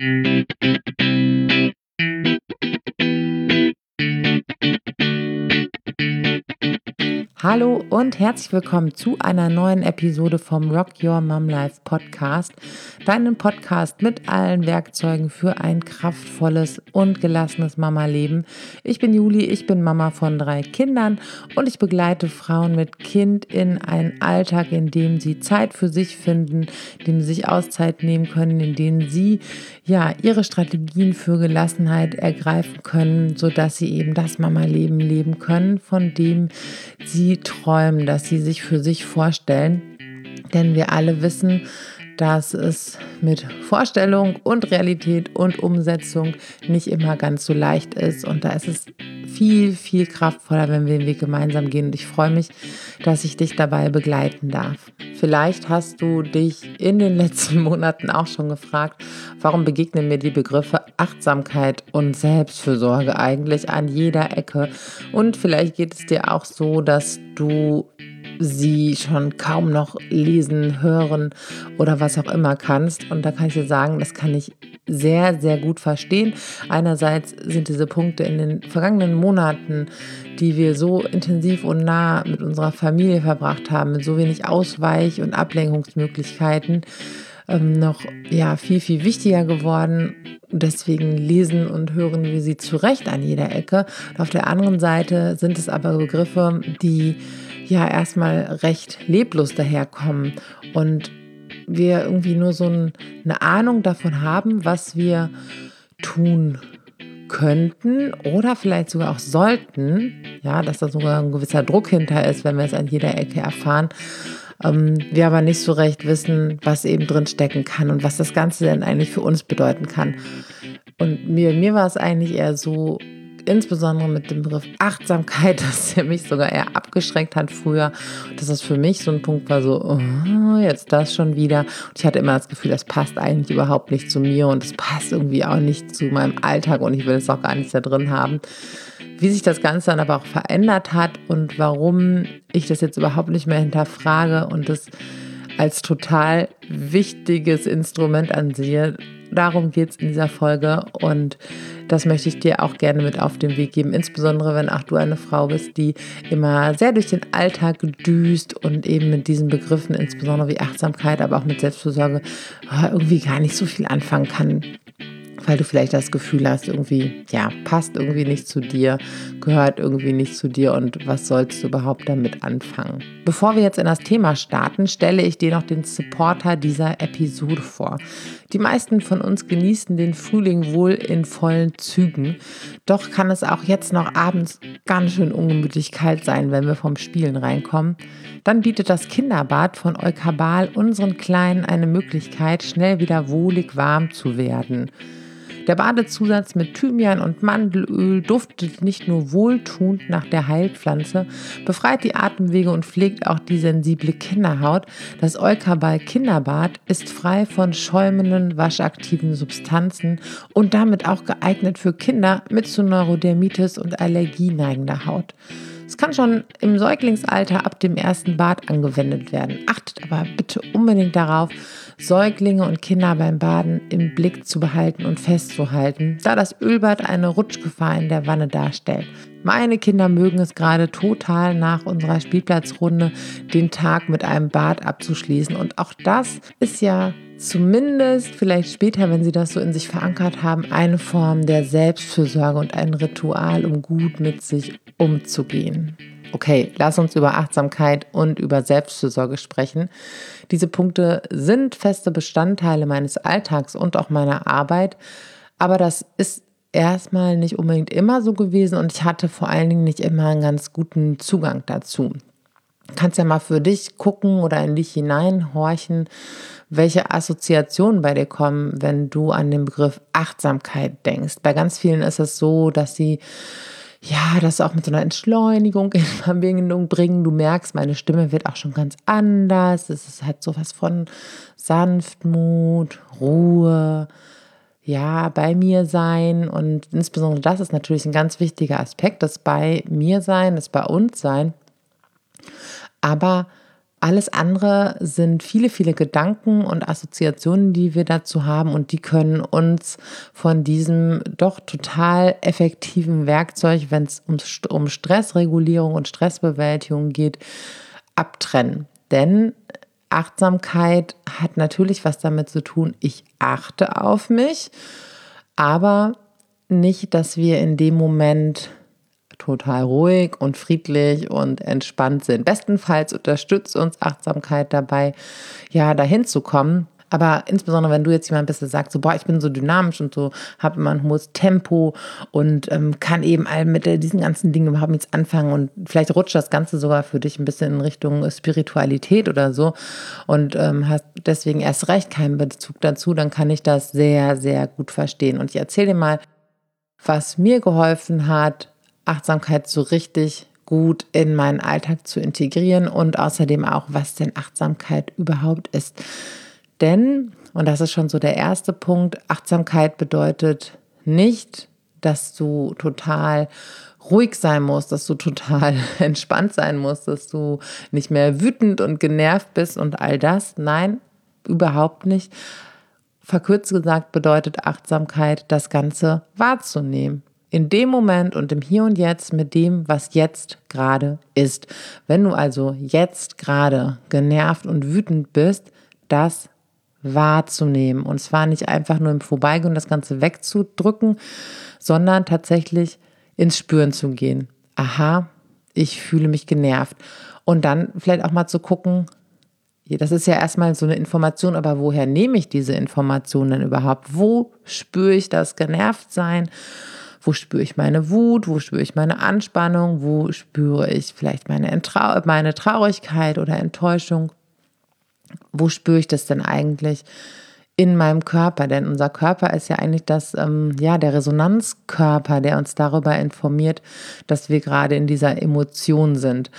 Música Hallo und herzlich willkommen zu einer neuen Episode vom Rock Your Mom Life Podcast, deinem Podcast mit allen Werkzeugen für ein kraftvolles und gelassenes Mama-Leben. Ich bin Juli, ich bin Mama von drei Kindern und ich begleite Frauen mit Kind in einen Alltag, in dem sie Zeit für sich finden, in dem sie sich Auszeit nehmen können, in dem sie ja ihre Strategien für Gelassenheit ergreifen können, sodass sie eben das Mama-Leben leben können, von dem sie träumen, dass sie sich für sich vorstellen. Denn wir alle wissen, dass es mit Vorstellung und Realität und Umsetzung nicht immer ganz so leicht ist. Und da ist es viel, viel kraftvoller, wenn wir den Weg gemeinsam gehen. Und ich freue mich, dass ich dich dabei begleiten darf. Vielleicht hast du dich in den letzten Monaten auch schon gefragt, warum begegnen mir die Begriffe Achtsamkeit und Selbstfürsorge eigentlich an jeder Ecke. Und vielleicht geht es dir auch so, dass du sie schon kaum noch lesen, hören oder was auch immer kannst. Und da kann ich dir sagen, das kann ich sehr, sehr gut verstehen. Einerseits sind diese Punkte in den vergangenen Monaten, die wir so intensiv und nah mit unserer Familie verbracht haben, mit so wenig Ausweich- und Ablenkungsmöglichkeiten, ähm, noch ja, viel, viel wichtiger geworden. Deswegen lesen und hören wir sie zurecht an jeder Ecke. Und auf der anderen Seite sind es aber Begriffe, die ja erstmal recht leblos daherkommen und wir irgendwie nur so ein, eine Ahnung davon haben, was wir tun könnten oder vielleicht sogar auch sollten, ja, dass da sogar ein gewisser Druck hinter ist, wenn wir es an jeder Ecke erfahren, ähm, wir aber nicht so recht wissen, was eben drin stecken kann und was das Ganze denn eigentlich für uns bedeuten kann. Und mir, mir war es eigentlich eher so, insbesondere mit dem Begriff Achtsamkeit, dass er mich sogar eher abgeschreckt hat früher. Dass das für mich so ein Punkt war, so, oh, jetzt das schon wieder. Und ich hatte immer das Gefühl, das passt eigentlich überhaupt nicht zu mir und es passt irgendwie auch nicht zu meinem Alltag und ich will es auch gar nicht da drin haben. Wie sich das Ganze dann aber auch verändert hat und warum ich das jetzt überhaupt nicht mehr hinterfrage und das als total wichtiges Instrument ansehe. Darum geht es in dieser Folge und das möchte ich dir auch gerne mit auf den Weg geben, insbesondere wenn auch du eine Frau bist, die immer sehr durch den Alltag düst und eben mit diesen Begriffen, insbesondere wie Achtsamkeit, aber auch mit Selbstfürsorge, irgendwie gar nicht so viel anfangen kann weil du vielleicht das Gefühl hast, irgendwie, ja, passt irgendwie nicht zu dir, gehört irgendwie nicht zu dir und was sollst du überhaupt damit anfangen? Bevor wir jetzt in das Thema starten, stelle ich dir noch den Supporter dieser Episode vor. Die meisten von uns genießen den Frühling wohl in vollen Zügen, doch kann es auch jetzt noch abends ganz schön ungemütlich kalt sein, wenn wir vom Spielen reinkommen. Dann bietet das Kinderbad von Eukabal unseren Kleinen eine Möglichkeit, schnell wieder wohlig warm zu werden. Der Badezusatz mit Thymian und Mandelöl duftet nicht nur wohltuend nach der Heilpflanze, befreit die Atemwege und pflegt auch die sensible Kinderhaut. Das Eukabal Kinderbad ist frei von schäumenden, waschaktiven Substanzen und damit auch geeignet für Kinder mit zu Neurodermitis und Allergie neigender Haut. Es kann schon im Säuglingsalter ab dem ersten Bad angewendet werden. Achtet aber bitte unbedingt darauf, Säuglinge und Kinder beim Baden im Blick zu behalten und festzuhalten, da das Ölbad eine Rutschgefahr in der Wanne darstellt. Meine Kinder mögen es gerade total nach unserer Spielplatzrunde, den Tag mit einem Bad abzuschließen. Und auch das ist ja zumindest vielleicht später, wenn sie das so in sich verankert haben, eine Form der Selbstfürsorge und ein Ritual, um gut mit sich umzugehen. Okay, lass uns über Achtsamkeit und über Selbstfürsorge sprechen. Diese Punkte sind feste Bestandteile meines Alltags und auch meiner Arbeit, aber das ist erstmal nicht unbedingt immer so gewesen und ich hatte vor allen Dingen nicht immer einen ganz guten Zugang dazu. Kannst ja mal für dich gucken oder in dich hineinhorchen, welche Assoziationen bei dir kommen, wenn du an den Begriff Achtsamkeit denkst. Bei ganz vielen ist es so, dass sie ja, das auch mit so einer Entschleunigung in Verbindung bringen. Du merkst, meine Stimme wird auch schon ganz anders. Es ist halt so was von Sanftmut, Ruhe, ja, bei mir sein. Und insbesondere das ist natürlich ein ganz wichtiger Aspekt, das bei mir sein, das bei uns sein. Aber Alles andere sind viele, viele Gedanken und Assoziationen, die wir dazu haben und die können uns von diesem doch total effektiven Werkzeug, wenn es um, um Stressregulierung und Stressbewältigung geht, abtrennen. Denn Achtsamkeit hat natürlich was damit zu tun, ich achte auf mich, aber nicht, dass wir in dem Moment total ruhig und friedlich und entspannt sind. Bestenfalls unterstützt uns Achtsamkeit dabei, ja, dahin zu kommen. Aber insbesondere, wenn du jetzt jemand bist, der sagt, so, boah, ich bin so dynamisch und so, habe immer ein hohes Tempo und ähm, kann eben all mit diesen ganzen Dingen überhaupt nichts anfangen und vielleicht rutscht das Ganze sogar für dich ein bisschen in Richtung Spiritualität oder so und ähm, hast deswegen erst recht keinen Bezug dazu, dann kann ich das sehr, sehr gut verstehen. Und ich erzähle dir mal, was mir geholfen hat, Achtsamkeit so richtig gut in meinen Alltag zu integrieren und außerdem auch, was denn Achtsamkeit überhaupt ist. Denn, und das ist schon so der erste Punkt, Achtsamkeit bedeutet nicht, dass du total ruhig sein musst, dass du total entspannt sein musst, dass du nicht mehr wütend und genervt bist und all das. Nein, überhaupt nicht. Verkürzt gesagt bedeutet Achtsamkeit, das Ganze wahrzunehmen in dem Moment und im Hier und Jetzt mit dem, was jetzt gerade ist. Wenn du also jetzt gerade genervt und wütend bist, das wahrzunehmen. Und zwar nicht einfach nur im Vorbeigehen das Ganze wegzudrücken, sondern tatsächlich ins Spüren zu gehen. Aha, ich fühle mich genervt. Und dann vielleicht auch mal zu gucken, das ist ja erstmal so eine Information, aber woher nehme ich diese Information denn überhaupt? Wo spüre ich das Genervtsein? Wo spüre ich meine Wut? Wo spüre ich meine Anspannung? Wo spüre ich vielleicht meine, Entrau meine Traurigkeit oder Enttäuschung? Wo spüre ich das denn eigentlich? in meinem Körper, denn unser Körper ist ja eigentlich das, ähm, ja, der Resonanzkörper, der uns darüber informiert, dass wir gerade in dieser Emotion sind.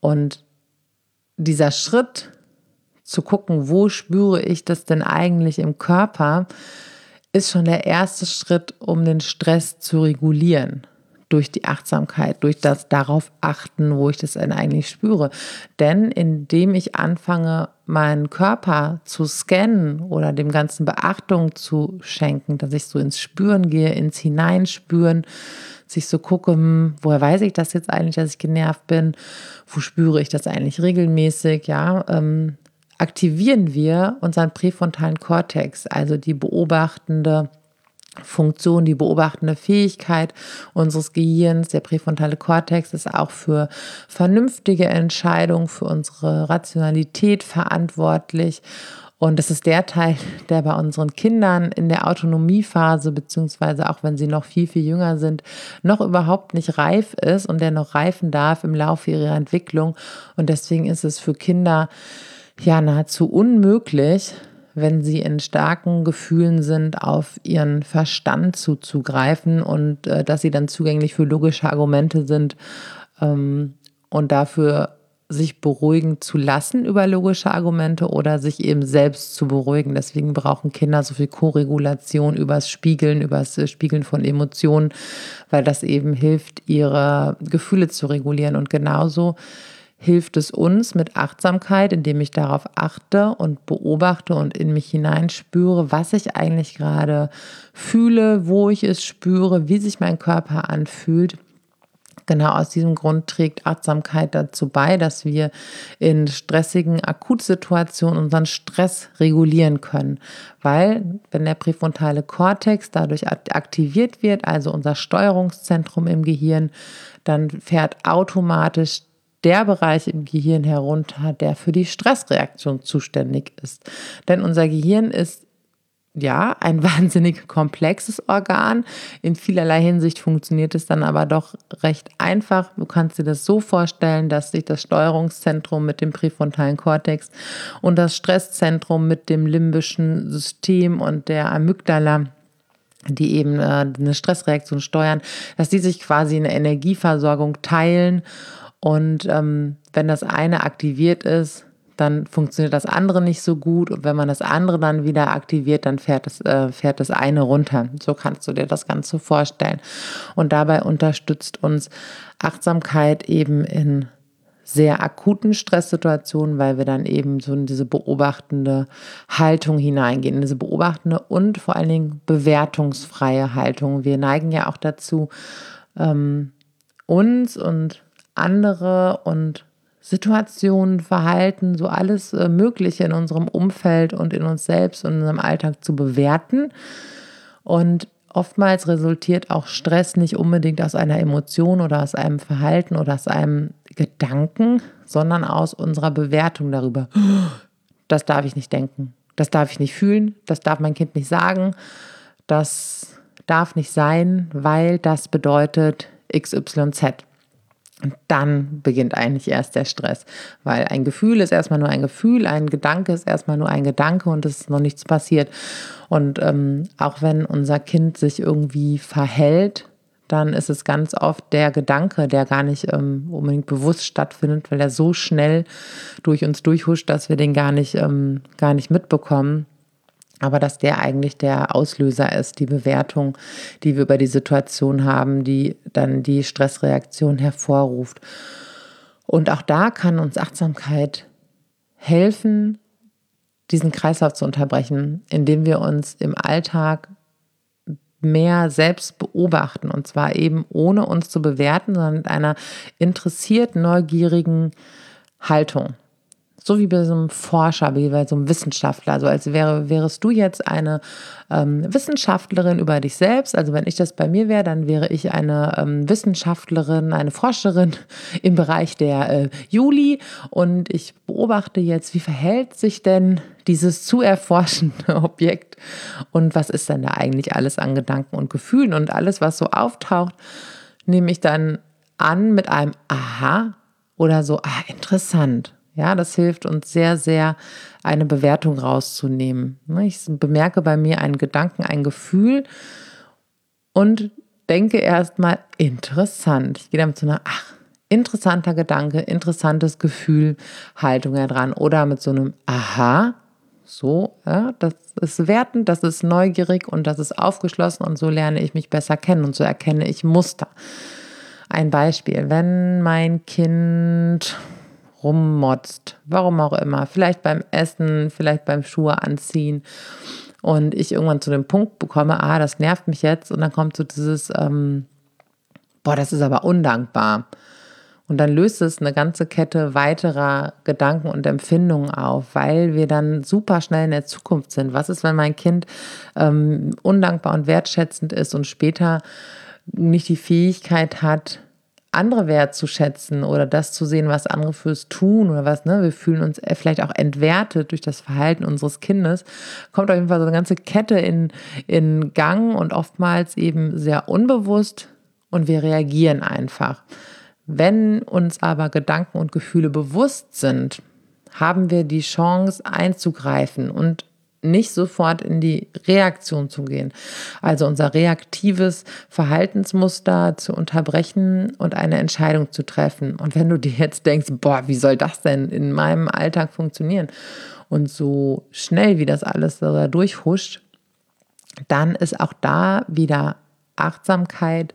Und dieser Schritt zu gucken, wo spüre ich das denn eigentlich im Körper, ist schon der erste Schritt, um den Stress zu regulieren. Durch die Achtsamkeit, durch das darauf achten, wo ich das denn eigentlich spüre. Denn indem ich anfange, meinen Körper zu scannen oder dem Ganzen Beachtung zu schenken, dass ich so ins Spüren gehe, ins Hineinspüren, sich so gucke, hm, woher weiß ich das jetzt eigentlich, dass ich genervt bin? Wo spüre ich das eigentlich regelmäßig? Ja, ähm, aktivieren wir unseren präfrontalen Kortex, also die beobachtende Funktion, die beobachtende Fähigkeit unseres Gehirns. Der präfrontale Kortex ist auch für vernünftige Entscheidungen, für unsere Rationalität verantwortlich. Und das ist der Teil, der bei unseren Kindern in der Autonomiephase, beziehungsweise auch wenn sie noch viel, viel jünger sind, noch überhaupt nicht reif ist und der noch reifen darf im Laufe ihrer Entwicklung. Und deswegen ist es für Kinder ja nahezu unmöglich, wenn sie in starken Gefühlen sind, auf ihren Verstand zuzugreifen und äh, dass sie dann zugänglich für logische Argumente sind ähm, und dafür sich beruhigen zu lassen über logische Argumente oder sich eben selbst zu beruhigen. Deswegen brauchen Kinder so viel Koregulation übers Spiegeln, übers äh, Spiegeln von Emotionen, weil das eben hilft, ihre Gefühle zu regulieren. Und genauso hilft es uns mit Achtsamkeit, indem ich darauf achte und beobachte und in mich hineinspüre, was ich eigentlich gerade fühle, wo ich es spüre, wie sich mein Körper anfühlt. Genau aus diesem Grund trägt Achtsamkeit dazu bei, dass wir in stressigen Akutsituationen unseren Stress regulieren können. Weil, wenn der präfrontale Kortex dadurch aktiviert wird, also unser Steuerungszentrum im Gehirn, dann fährt automatisch der Bereich im Gehirn herunter, der für die Stressreaktion zuständig ist. Denn unser Gehirn ist ja, ein wahnsinnig komplexes Organ. In vielerlei Hinsicht funktioniert es dann aber doch recht einfach. Du kannst dir das so vorstellen, dass sich das Steuerungszentrum mit dem präfrontalen Kortex und das Stresszentrum mit dem limbischen System und der Amygdala die eben äh, eine Stressreaktion steuern, dass die sich quasi eine Energieversorgung teilen und ähm, wenn das eine aktiviert ist, dann funktioniert das andere nicht so gut. Und wenn man das andere dann wieder aktiviert, dann fährt das, äh, fährt das eine runter. So kannst du dir das Ganze vorstellen. Und dabei unterstützt uns Achtsamkeit eben in sehr akuten Stresssituationen, weil wir dann eben so in diese beobachtende Haltung hineingehen, in diese beobachtende und vor allen Dingen bewertungsfreie Haltung. Wir neigen ja auch dazu, ähm, uns und andere und Situationen, Verhalten, so alles äh, Mögliche in unserem Umfeld und in uns selbst und in unserem Alltag zu bewerten. Und oftmals resultiert auch Stress nicht unbedingt aus einer Emotion oder aus einem Verhalten oder aus einem Gedanken, sondern aus unserer Bewertung darüber. Das darf ich nicht denken, das darf ich nicht fühlen, das darf mein Kind nicht sagen, das darf nicht sein, weil das bedeutet XYZ. Und dann beginnt eigentlich erst der Stress, weil ein Gefühl ist erstmal nur ein Gefühl, ein Gedanke ist erstmal nur ein Gedanke und es ist noch nichts passiert. Und ähm, auch wenn unser Kind sich irgendwie verhält, dann ist es ganz oft der Gedanke, der gar nicht ähm, unbedingt bewusst stattfindet, weil er so schnell durch uns durchhuscht, dass wir den gar nicht, ähm, gar nicht mitbekommen aber dass der eigentlich der Auslöser ist, die Bewertung, die wir über die Situation haben, die dann die Stressreaktion hervorruft. Und auch da kann uns Achtsamkeit helfen, diesen Kreislauf zu unterbrechen, indem wir uns im Alltag mehr selbst beobachten und zwar eben ohne uns zu bewerten, sondern mit einer interessiert neugierigen Haltung. So wie bei so einem Forscher, wie bei so einem Wissenschaftler. Also als wäre, wärest du jetzt eine ähm, Wissenschaftlerin über dich selbst. Also wenn ich das bei mir wäre, dann wäre ich eine ähm, Wissenschaftlerin, eine Forscherin im Bereich der äh, Juli. Und ich beobachte jetzt, wie verhält sich denn dieses zu erforschende Objekt und was ist denn da eigentlich alles an Gedanken und Gefühlen und alles, was so auftaucht, nehme ich dann an mit einem Aha oder so, ah, interessant. Ja, das hilft uns sehr, sehr, eine Bewertung rauszunehmen. Ne, ich bemerke bei mir einen Gedanken, ein Gefühl und denke erstmal interessant. Ich gehe damit zu einer, ach, interessanter Gedanke, interessantes Gefühl, Haltung dran oder mit so einem Aha. So, ja, das ist wertend, das ist neugierig und das ist aufgeschlossen und so lerne ich mich besser kennen und so erkenne ich Muster. Ein Beispiel, wenn mein Kind rummotzt, warum auch immer, vielleicht beim Essen, vielleicht beim Schuhe anziehen und ich irgendwann zu dem Punkt bekomme, ah, das nervt mich jetzt und dann kommt so dieses, ähm, boah, das ist aber undankbar. Und dann löst es eine ganze Kette weiterer Gedanken und Empfindungen auf, weil wir dann super schnell in der Zukunft sind. Was ist, wenn mein Kind ähm, undankbar und wertschätzend ist und später nicht die Fähigkeit hat, andere wertzuschätzen oder das zu sehen, was andere fürs tun oder was, ne? Wir fühlen uns vielleicht auch entwertet durch das Verhalten unseres Kindes. Kommt auf jeden Fall so eine ganze Kette in, in Gang und oftmals eben sehr unbewusst und wir reagieren einfach. Wenn uns aber Gedanken und Gefühle bewusst sind, haben wir die Chance einzugreifen und nicht sofort in die Reaktion zu gehen. Also unser reaktives Verhaltensmuster zu unterbrechen und eine Entscheidung zu treffen. Und wenn du dir jetzt denkst, boah, wie soll das denn in meinem Alltag funktionieren? Und so schnell wie das alles da durchhuscht, dann ist auch da wieder Achtsamkeit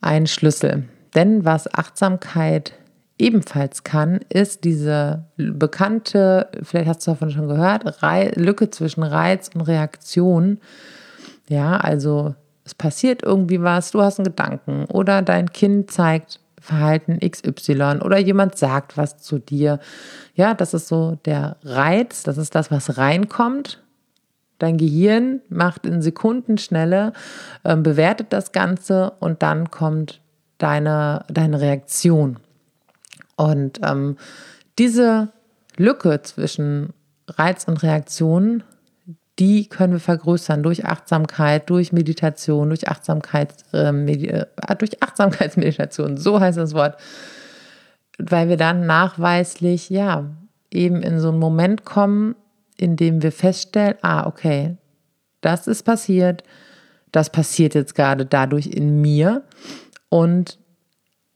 ein Schlüssel. Denn was Achtsamkeit ebenfalls kann, ist diese bekannte, vielleicht hast du davon schon gehört, Re Lücke zwischen Reiz und Reaktion. Ja, also es passiert irgendwie was, du hast einen Gedanken oder dein Kind zeigt Verhalten XY oder jemand sagt was zu dir. Ja, das ist so der Reiz, das ist das, was reinkommt. Dein Gehirn macht in Sekundenschnelle, äh, bewertet das Ganze und dann kommt deine, deine Reaktion. Und ähm, diese Lücke zwischen Reiz und Reaktion, die können wir vergrößern durch Achtsamkeit, durch Meditation, durch, Achtsamkeit, äh, äh, durch Achtsamkeitsmeditation, so heißt das Wort, weil wir dann nachweislich, ja, eben in so einen Moment kommen, in dem wir feststellen, ah, okay, das ist passiert, das passiert jetzt gerade dadurch in mir. Und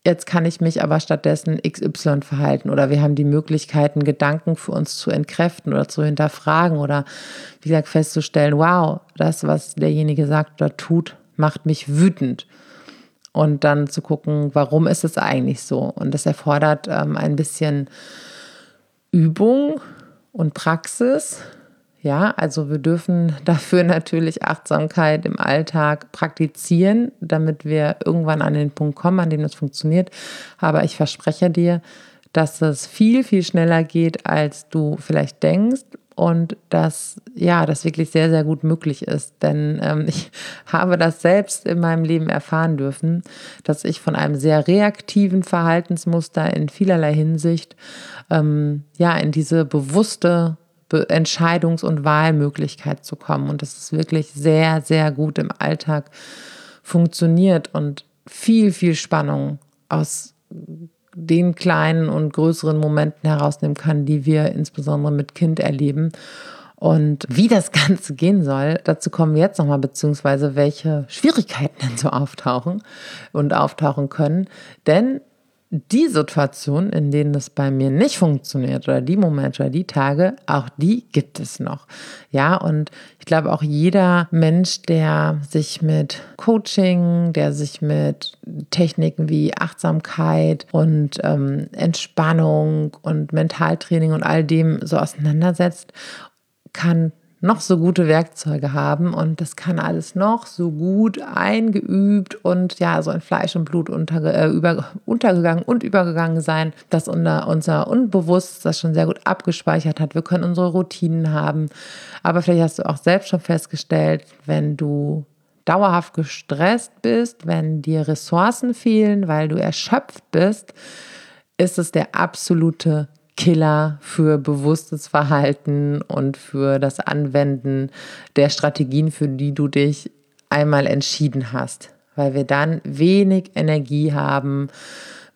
Jetzt kann ich mich aber stattdessen XY verhalten oder wir haben die Möglichkeiten, Gedanken für uns zu entkräften oder zu hinterfragen oder wie gesagt festzustellen, wow, das, was derjenige sagt oder tut, macht mich wütend. und dann zu gucken, warum ist es eigentlich so. Und das erfordert ähm, ein bisschen Übung und Praxis. Ja, also wir dürfen dafür natürlich Achtsamkeit im Alltag praktizieren, damit wir irgendwann an den Punkt kommen, an dem das funktioniert. Aber ich verspreche dir, dass es viel, viel schneller geht, als du vielleicht denkst und dass ja, das wirklich sehr, sehr gut möglich ist. Denn ähm, ich habe das selbst in meinem Leben erfahren dürfen, dass ich von einem sehr reaktiven Verhaltensmuster in vielerlei Hinsicht ähm, ja in diese bewusste Be Entscheidungs- und Wahlmöglichkeit zu kommen. Und das ist wirklich sehr, sehr gut im Alltag funktioniert und viel, viel Spannung aus den kleinen und größeren Momenten herausnehmen kann, die wir insbesondere mit Kind erleben. Und wie das Ganze gehen soll, dazu kommen wir jetzt nochmal, beziehungsweise welche Schwierigkeiten denn so auftauchen und auftauchen können. Denn die Situationen, in denen es bei mir nicht funktioniert oder die Momente oder die Tage, auch die gibt es noch. Ja, und ich glaube auch jeder Mensch, der sich mit Coaching, der sich mit Techniken wie Achtsamkeit und ähm, Entspannung und Mentaltraining und all dem so auseinandersetzt, kann noch so gute Werkzeuge haben und das kann alles noch so gut eingeübt und ja, so in Fleisch und Blut unterge äh, über, untergegangen und übergegangen sein, dass unser, unser Unbewusstes das schon sehr gut abgespeichert hat. Wir können unsere Routinen haben, aber vielleicht hast du auch selbst schon festgestellt, wenn du dauerhaft gestresst bist, wenn dir Ressourcen fehlen, weil du erschöpft bist, ist es der absolute Killer für bewusstes Verhalten und für das Anwenden der Strategien, für die du dich einmal entschieden hast, weil wir dann wenig Energie haben,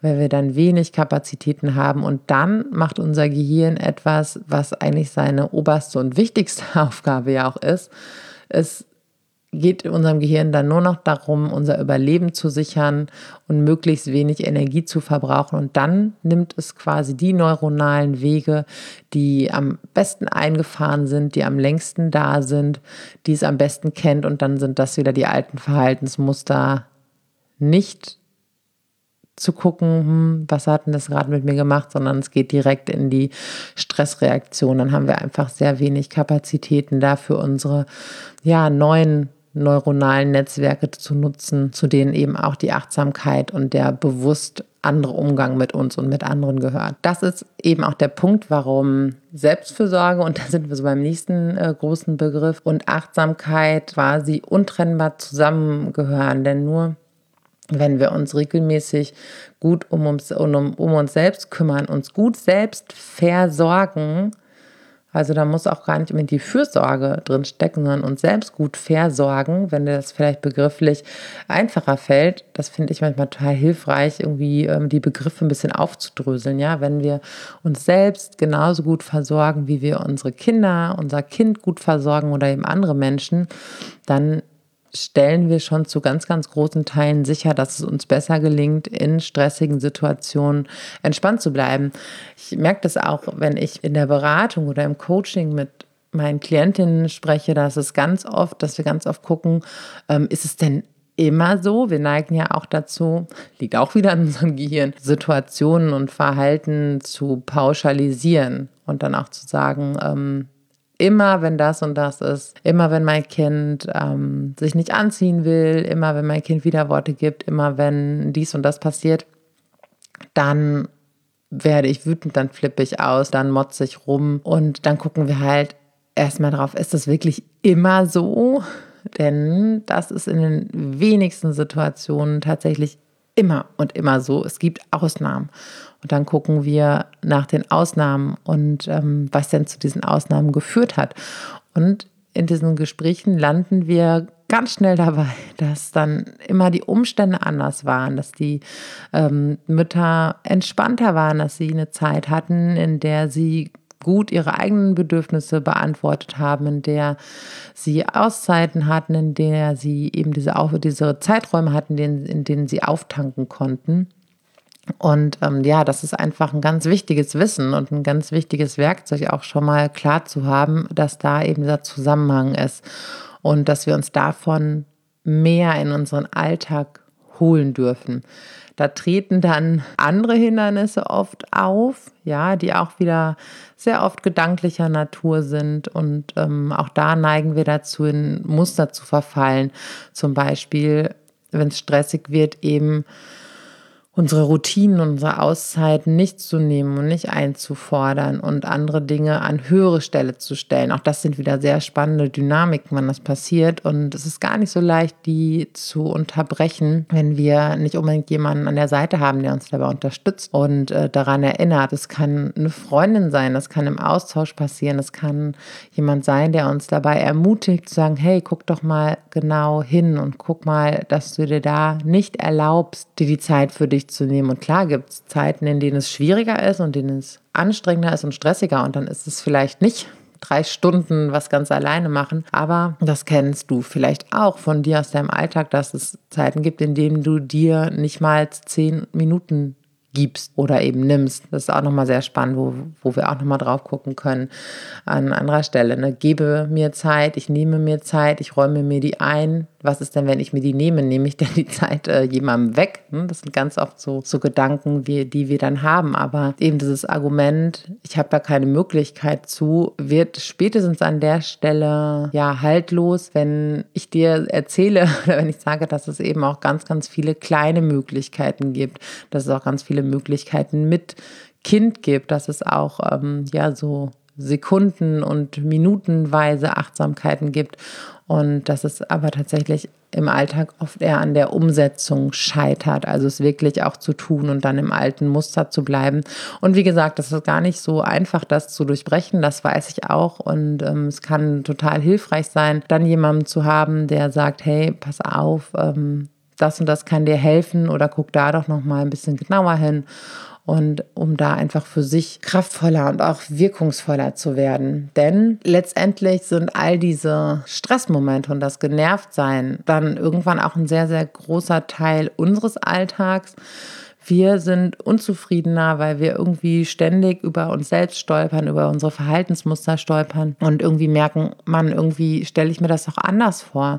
weil wir dann wenig Kapazitäten haben und dann macht unser Gehirn etwas, was eigentlich seine oberste und wichtigste Aufgabe ja auch ist. Es geht unserem Gehirn dann nur noch darum, unser Überleben zu sichern und möglichst wenig Energie zu verbrauchen. Und dann nimmt es quasi die neuronalen Wege, die am besten eingefahren sind, die am längsten da sind, die es am besten kennt. Und dann sind das wieder die alten Verhaltensmuster nicht zu gucken, hm, was hat denn das gerade mit mir gemacht, sondern es geht direkt in die Stressreaktion. Dann haben wir einfach sehr wenig Kapazitäten dafür, unsere ja, neuen neuronalen Netzwerke zu nutzen, zu denen eben auch die Achtsamkeit und der bewusst andere Umgang mit uns und mit anderen gehört. Das ist eben auch der Punkt, warum Selbstfürsorge, und da sind wir so beim nächsten äh, großen Begriff, und Achtsamkeit quasi untrennbar zusammengehören. Denn nur wenn wir uns regelmäßig gut um uns, um, um uns selbst kümmern, uns gut selbst versorgen, also da muss auch gar nicht immer die Fürsorge drin stecken, sondern uns selbst gut versorgen, wenn dir das vielleicht begrifflich einfacher fällt. Das finde ich manchmal total hilfreich, irgendwie ähm, die Begriffe ein bisschen aufzudröseln. Ja, wenn wir uns selbst genauso gut versorgen, wie wir unsere Kinder, unser Kind gut versorgen oder eben andere Menschen, dann stellen wir schon zu ganz, ganz großen Teilen sicher, dass es uns besser gelingt, in stressigen Situationen entspannt zu bleiben. Ich merke das auch, wenn ich in der Beratung oder im Coaching mit meinen Klientinnen spreche, dass es ganz oft, dass wir ganz oft gucken, ähm, ist es denn immer so. Wir neigen ja auch dazu, liegt auch wieder in unserem Gehirn, Situationen und Verhalten zu pauschalisieren und dann auch zu sagen, ähm, immer wenn das und das ist, immer wenn mein Kind ähm, sich nicht anziehen will, immer wenn mein Kind Widerworte gibt, immer wenn dies und das passiert, dann werde ich wütend, dann flippe ich aus, dann motze ich rum und dann gucken wir halt erstmal drauf, ist das wirklich immer so? Denn das ist in den wenigsten Situationen tatsächlich immer und immer so. Es gibt Ausnahmen. Und dann gucken wir nach den Ausnahmen und ähm, was denn zu diesen Ausnahmen geführt hat. Und in diesen Gesprächen landen wir ganz schnell dabei, dass dann immer die Umstände anders waren, dass die ähm, Mütter entspannter waren, dass sie eine Zeit hatten, in der sie gut ihre eigenen Bedürfnisse beantwortet haben, in der sie Auszeiten hatten, in der sie eben diese, diese Zeiträume hatten, in denen, in denen sie auftanken konnten. Und ähm, ja, das ist einfach ein ganz wichtiges Wissen und ein ganz wichtiges Werkzeug auch schon mal klar zu haben, dass da eben dieser Zusammenhang ist und dass wir uns davon mehr in unseren Alltag holen dürfen. Da treten dann andere Hindernisse oft auf, ja, die auch wieder sehr oft gedanklicher Natur sind. Und ähm, auch da neigen wir dazu, in Muster zu verfallen. Zum Beispiel, wenn es stressig wird, eben unsere Routinen, unsere Auszeiten nicht zu nehmen und nicht einzufordern und andere Dinge an höhere Stelle zu stellen. Auch das sind wieder sehr spannende Dynamiken, wenn das passiert. Und es ist gar nicht so leicht, die zu unterbrechen, wenn wir nicht unbedingt jemanden an der Seite haben, der uns dabei unterstützt und äh, daran erinnert. Es kann eine Freundin sein, das kann im Austausch passieren, es kann jemand sein, der uns dabei ermutigt zu sagen, hey, guck doch mal genau hin und guck mal, dass du dir da nicht erlaubst, dir die Zeit für dich sich zu nehmen. Und klar gibt es Zeiten, in denen es schwieriger ist und in denen es anstrengender ist und stressiger. Und dann ist es vielleicht nicht drei Stunden was ganz alleine machen. Aber das kennst du vielleicht auch von dir aus deinem Alltag, dass es Zeiten gibt, in denen du dir nicht mal zehn Minuten gibst oder eben nimmst. Das ist auch nochmal sehr spannend, wo, wo wir auch nochmal drauf gucken können an anderer Stelle. Ne? Gebe mir Zeit, ich nehme mir Zeit, ich räume mir die ein, was ist denn, wenn ich mir die nehme? Nehme ich denn die Zeit äh, jemandem weg? Hm? Das sind ganz oft so, so Gedanken, wie, die wir dann haben. Aber eben dieses Argument, ich habe da keine Möglichkeit zu, wird spätestens an der Stelle ja haltlos, wenn ich dir erzähle oder wenn ich sage, dass es eben auch ganz, ganz viele kleine Möglichkeiten gibt, dass es auch ganz viele Möglichkeiten mit Kind gibt, dass es auch ähm, ja so Sekunden und Minutenweise Achtsamkeiten gibt und dass es aber tatsächlich im Alltag oft eher an der Umsetzung scheitert, also es wirklich auch zu tun und dann im alten Muster zu bleiben. Und wie gesagt, das ist gar nicht so einfach, das zu durchbrechen, das weiß ich auch. Und ähm, es kann total hilfreich sein, dann jemanden zu haben, der sagt, hey, pass auf, ähm, das und das kann dir helfen oder guck da doch noch mal ein bisschen genauer hin und um da einfach für sich kraftvoller und auch wirkungsvoller zu werden. Denn letztendlich sind all diese Stressmomente und das Genervtsein dann irgendwann auch ein sehr, sehr großer Teil unseres Alltags. Wir sind unzufriedener, weil wir irgendwie ständig über uns selbst stolpern, über unsere Verhaltensmuster stolpern und irgendwie merken, man, irgendwie stelle ich mir das doch anders vor.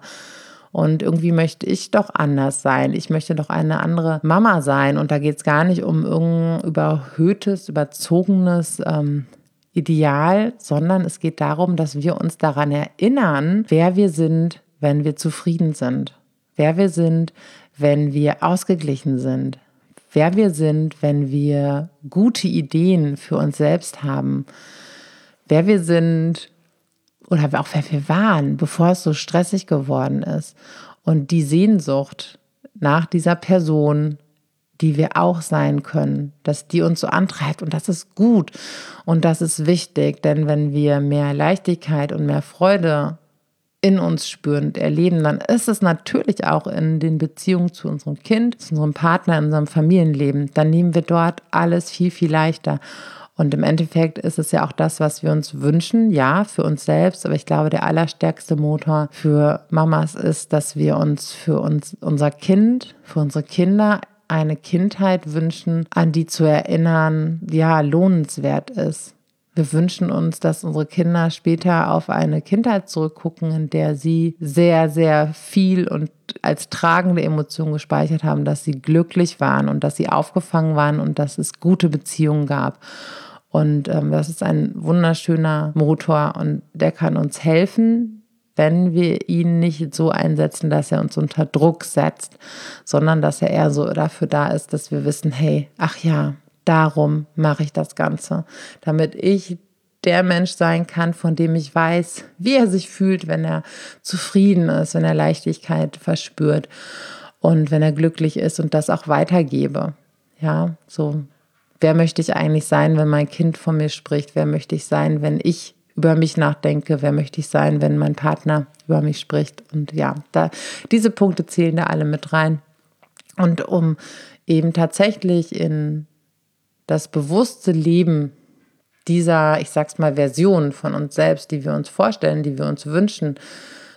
Und irgendwie möchte ich doch anders sein. Ich möchte doch eine andere Mama sein. Und da geht es gar nicht um irgendein überhöhtes, überzogenes ähm, Ideal, sondern es geht darum, dass wir uns daran erinnern, wer wir sind, wenn wir zufrieden sind. Wer wir sind, wenn wir ausgeglichen sind. Wer wir sind, wenn wir gute Ideen für uns selbst haben. Wer wir sind, oder auch wer wir waren, bevor es so stressig geworden ist. Und die Sehnsucht nach dieser Person, die wir auch sein können, dass die uns so antreibt. Und das ist gut und das ist wichtig, denn wenn wir mehr Leichtigkeit und mehr Freude in uns spüren und erleben, dann ist es natürlich auch in den Beziehungen zu unserem Kind, zu unserem Partner, in unserem Familienleben. Dann nehmen wir dort alles viel, viel leichter. Und im Endeffekt ist es ja auch das, was wir uns wünschen, ja, für uns selbst. Aber ich glaube, der allerstärkste Motor für Mamas ist, dass wir uns für uns, unser Kind, für unsere Kinder eine Kindheit wünschen, an die zu erinnern, ja, lohnenswert ist. Wir wünschen uns, dass unsere Kinder später auf eine Kindheit zurückgucken, in der sie sehr, sehr viel und als tragende Emotion gespeichert haben, dass sie glücklich waren und dass sie aufgefangen waren und dass es gute Beziehungen gab. Und ähm, das ist ein wunderschöner Motor und der kann uns helfen, wenn wir ihn nicht so einsetzen, dass er uns unter Druck setzt, sondern dass er eher so dafür da ist, dass wir wissen, hey, ach ja, darum mache ich das Ganze, damit ich der Mensch sein kann, von dem ich weiß, wie er sich fühlt, wenn er zufrieden ist, wenn er Leichtigkeit verspürt und wenn er glücklich ist und das auch weitergebe. Ja, so wer möchte ich eigentlich sein, wenn mein Kind von mir spricht? Wer möchte ich sein, wenn ich über mich nachdenke? Wer möchte ich sein, wenn mein Partner über mich spricht? Und ja, da, diese Punkte zählen da alle mit rein. Und um eben tatsächlich in das bewusste Leben dieser, ich sag's mal, Version von uns selbst, die wir uns vorstellen, die wir uns wünschen,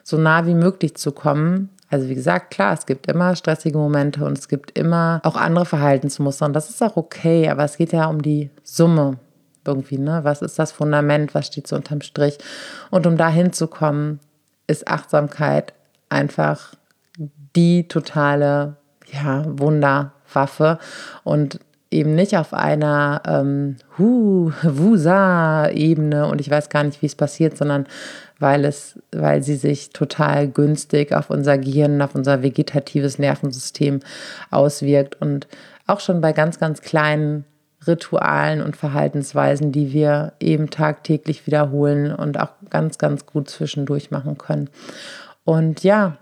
so nah wie möglich zu kommen, also wie gesagt, klar, es gibt immer stressige Momente und es gibt immer auch andere Verhaltensmuster und das ist auch okay, aber es geht ja um die Summe irgendwie, ne? Was ist das Fundament, was steht so unterm Strich? Und um da hinzukommen, ist Achtsamkeit einfach die totale ja, Wunderwaffe und eben nicht auf einer ähm, hu, Wusa-Ebene und ich weiß gar nicht, wie es passiert, sondern weil es, weil sie sich total günstig auf unser Gehirn, auf unser vegetatives Nervensystem auswirkt und auch schon bei ganz, ganz kleinen Ritualen und Verhaltensweisen, die wir eben tagtäglich wiederholen und auch ganz, ganz gut zwischendurch machen können. Und ja,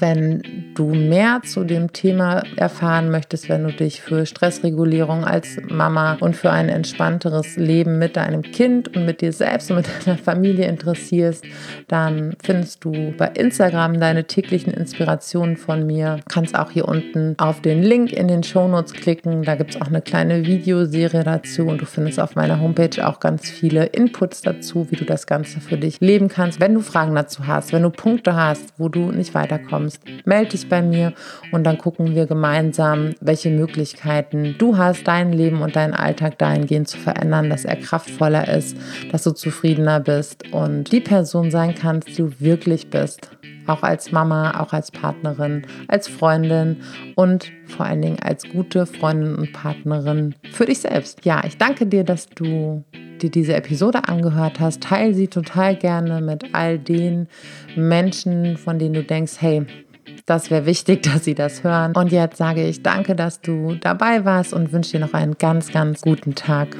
wenn du mehr zu dem Thema erfahren möchtest, wenn du dich für Stressregulierung als Mama und für ein entspannteres Leben mit deinem Kind und mit dir selbst und mit deiner Familie interessierst, dann findest du bei Instagram deine täglichen Inspirationen von mir. Du kannst auch hier unten auf den Link in den Shownotes klicken. Da gibt es auch eine kleine Videoserie dazu und du findest auf meiner Homepage auch ganz viele Inputs dazu, wie du das Ganze für dich leben kannst. Wenn du Fragen dazu hast, wenn du Punkte hast, wo du nicht weiterkommst, bekommst, melde dich bei mir und dann gucken wir gemeinsam, welche Möglichkeiten du hast, dein Leben und deinen Alltag dahingehend zu verändern, dass er kraftvoller ist, dass du zufriedener bist und die Person sein kannst, die du wirklich bist. Auch als Mama, auch als Partnerin, als Freundin und vor allen Dingen als gute Freundin und Partnerin für dich selbst. Ja, ich danke dir, dass du dir diese Episode angehört hast, teile sie total gerne mit all den Menschen, von denen du denkst, hey, das wäre wichtig, dass sie das hören. Und jetzt sage ich danke, dass du dabei warst und wünsche dir noch einen ganz, ganz guten Tag.